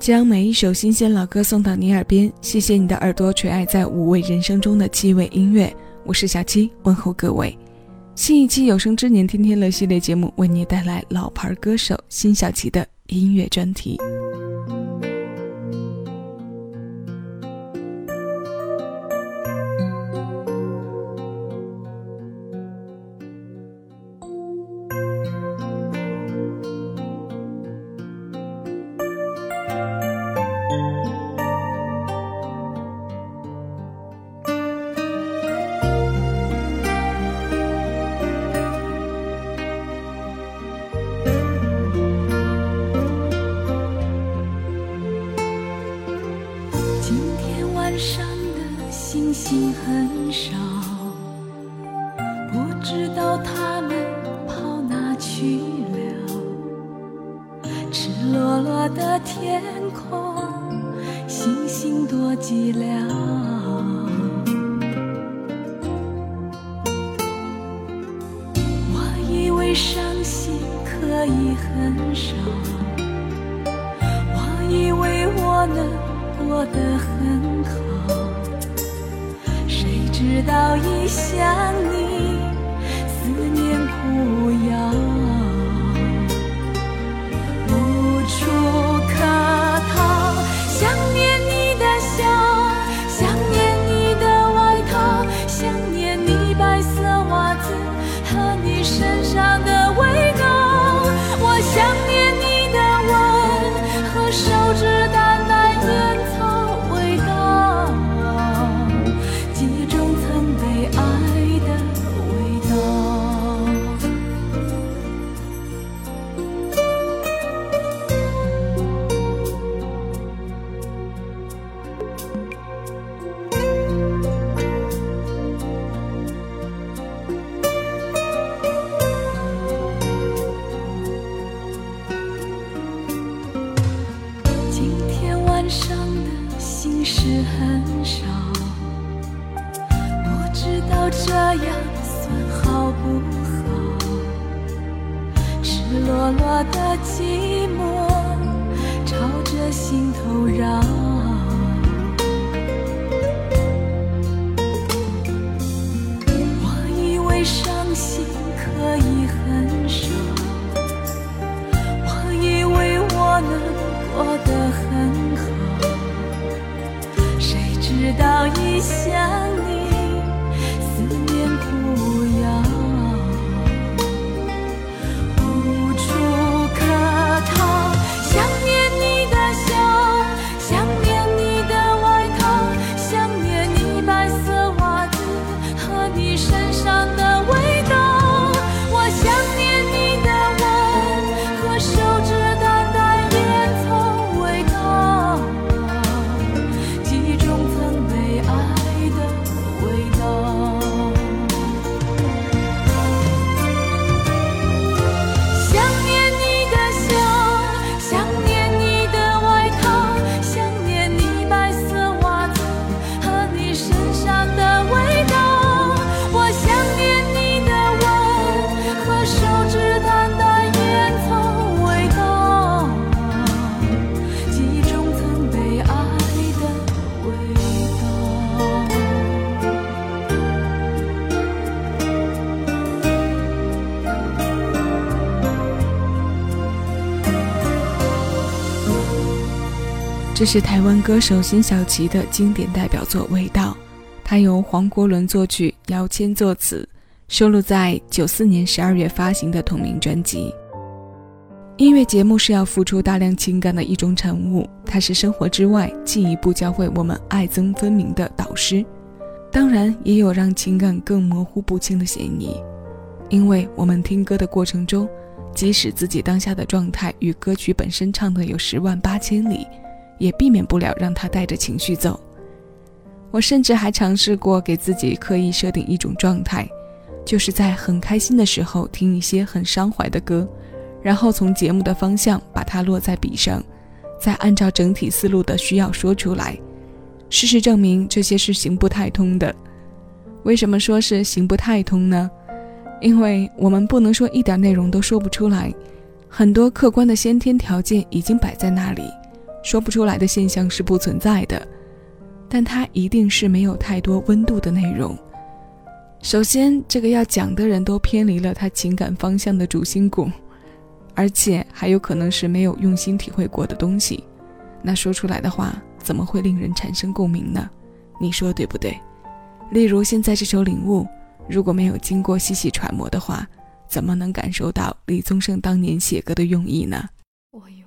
将每一首新鲜老歌送到你耳边。谢谢你的耳朵垂爱在五味人生中的七味音乐，我是小七，问候各位。新一期有生之年天天乐系列节目为你带来老牌歌手辛晓琪的音乐专题。我能过得很好，谁知道一想你，思念苦药。这是台湾歌手辛晓琪的经典代表作《味道》，它由黄国伦作曲，姚谦作词，收录在九四年十二月发行的同名专辑。音乐节目是要付出大量情感的一种产物，它是生活之外进一步教会我们爱憎分明的导师，当然也有让情感更模糊不清的嫌疑，因为我们听歌的过程中，即使自己当下的状态与歌曲本身唱的有十万八千里。也避免不了让他带着情绪走。我甚至还尝试过给自己刻意设定一种状态，就是在很开心的时候听一些很伤怀的歌，然后从节目的方向把它落在笔上，再按照整体思路的需要说出来。事实证明，这些是行不太通的。为什么说是行不太通呢？因为我们不能说一点内容都说不出来，很多客观的先天条件已经摆在那里。说不出来的现象是不存在的，但它一定是没有太多温度的内容。首先，这个要讲的人都偏离了他情感方向的主心骨，而且还有可能是没有用心体会过的东西，那说出来的话怎么会令人产生共鸣呢？你说对不对？例如现在这首《领悟》，如果没有经过细细揣摩的话，怎么能感受到李宗盛当年写歌的用意呢？我有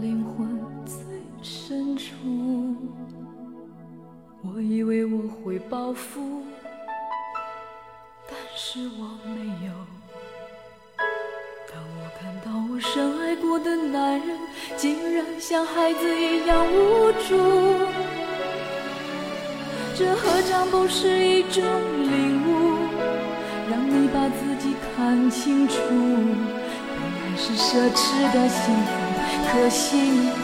灵魂最深处。我以为我会报复，但是我没有。当我看到我深爱过的男人。竟然像孩子一样无助，这何尝不是一种领悟？让你把自己看清楚，本来是奢侈的幸福，可惜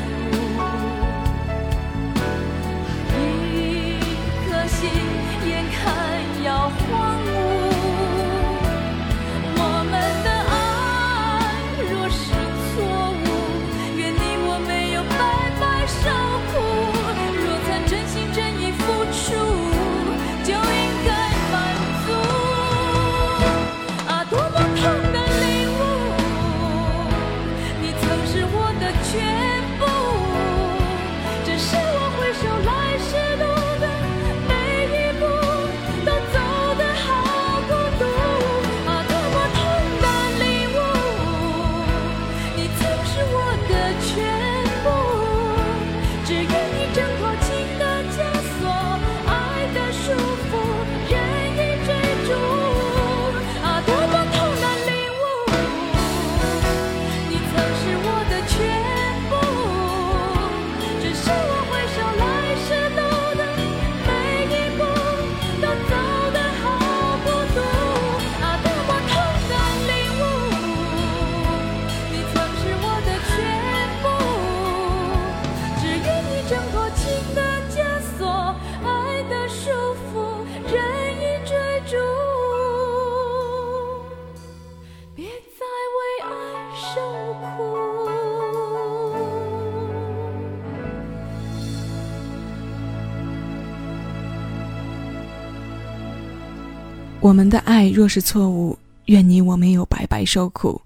我们的爱若是错误，愿你我没有白白受苦。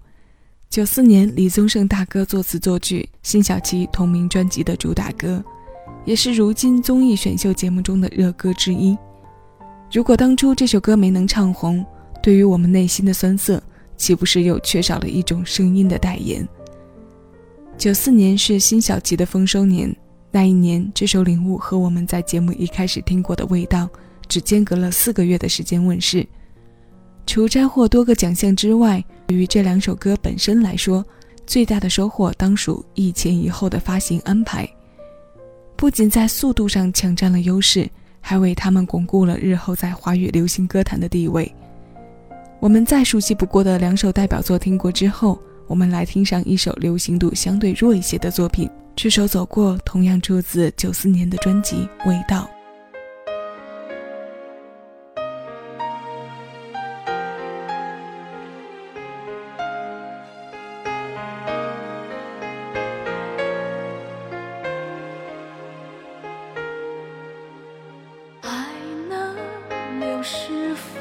九四年，李宗盛大哥作词作曲，辛晓琪同名专辑的主打歌，也是如今综艺选秀节目中的热歌之一。如果当初这首歌没能唱红，对于我们内心的酸涩，岂不是又缺少了一种声音的代言？九四年是辛晓琪的丰收年，那一年这首《领悟》和我们在节目一开始听过的《味道》，只间隔了四个月的时间问世。除摘获多个奖项之外，对于这两首歌本身来说，最大的收获当属一前一后的发行安排。不仅在速度上抢占了优势，还为他们巩固了日后在华语流行歌坛的地位。我们再熟悉不过的两首代表作听过之后，我们来听上一首流行度相对弱一些的作品。这首《走过》同样出自九四年的专辑《味道》。是否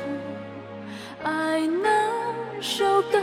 爱能收得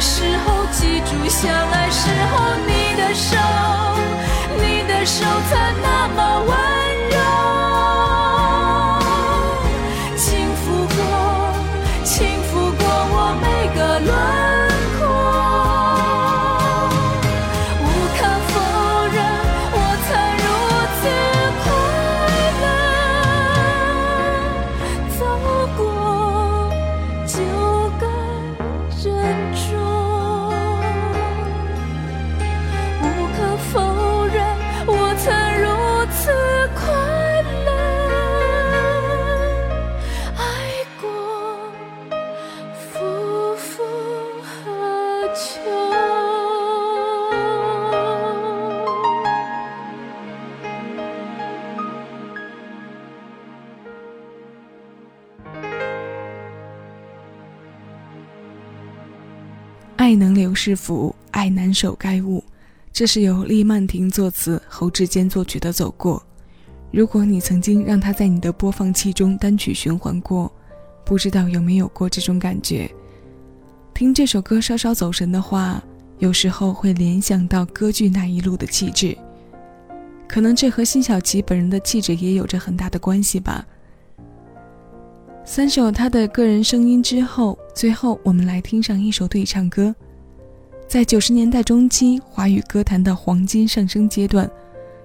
时候记住相爱时候你的手你的手曾那么温是福，爱难守该物。这是由利曼婷作词、侯志坚作曲的《走过》。如果你曾经让它在你的播放器中单曲循环过，不知道有没有过这种感觉？听这首歌稍稍走神的话，有时候会联想到歌剧那一路的气质。可能这和辛晓琪本人的气质也有着很大的关系吧。三首他的个人声音之后，最后我们来听上一首对唱歌。在九十年代中期，华语歌坛的黄金上升阶段，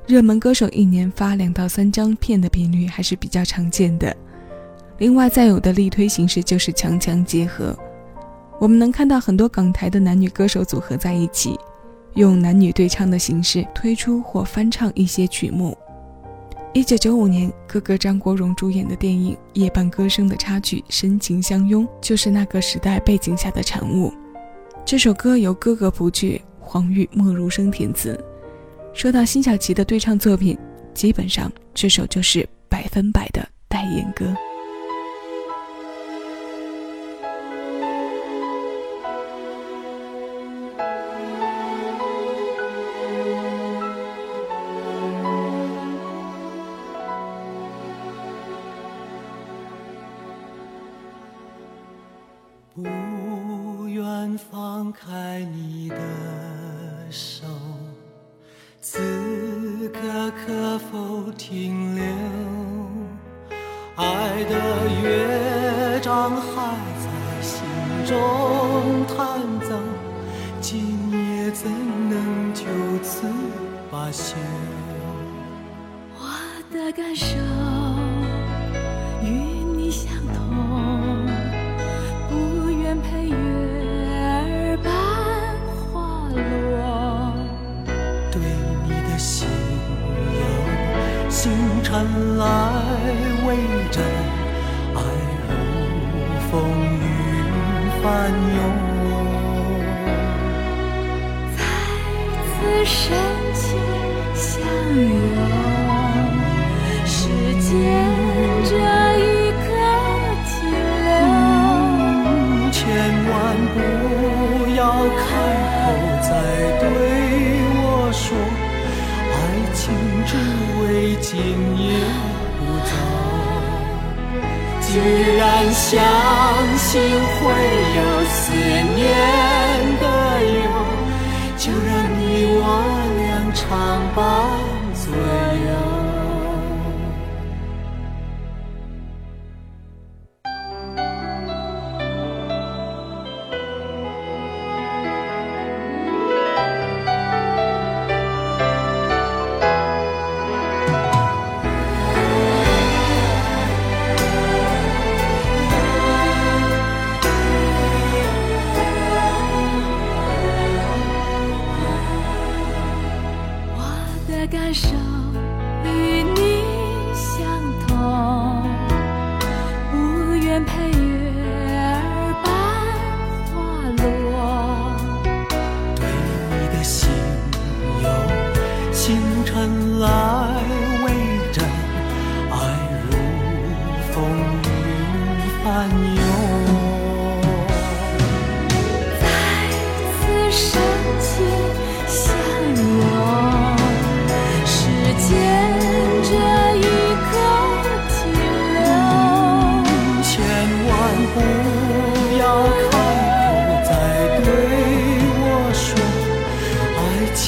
热门歌手一年发两到三张片的频率还是比较常见的。另外，再有的力推形式就是强强结合，我们能看到很多港台的男女歌手组合在一起。用男女对唱的形式推出或翻唱一些曲目。一九九五年，哥哥张国荣主演的电影《夜半歌声》的插曲《深情相拥》就是那个时代背景下的产物。这首歌由哥哥不惧，黄玉、莫如生填词。说到辛晓琪的对唱作品，基本上这首就是百分百的代言歌。在你的手此刻可否停留爱的乐章还在心中弹奏今夜怎能就此罢休我的感受与你相同。星辰来围着，爱如风雨。翻涌，再次深情相拥，时间居。然相信会有思念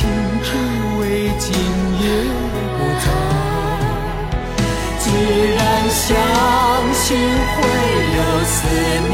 情只为今夜不早。既然相信会有思念。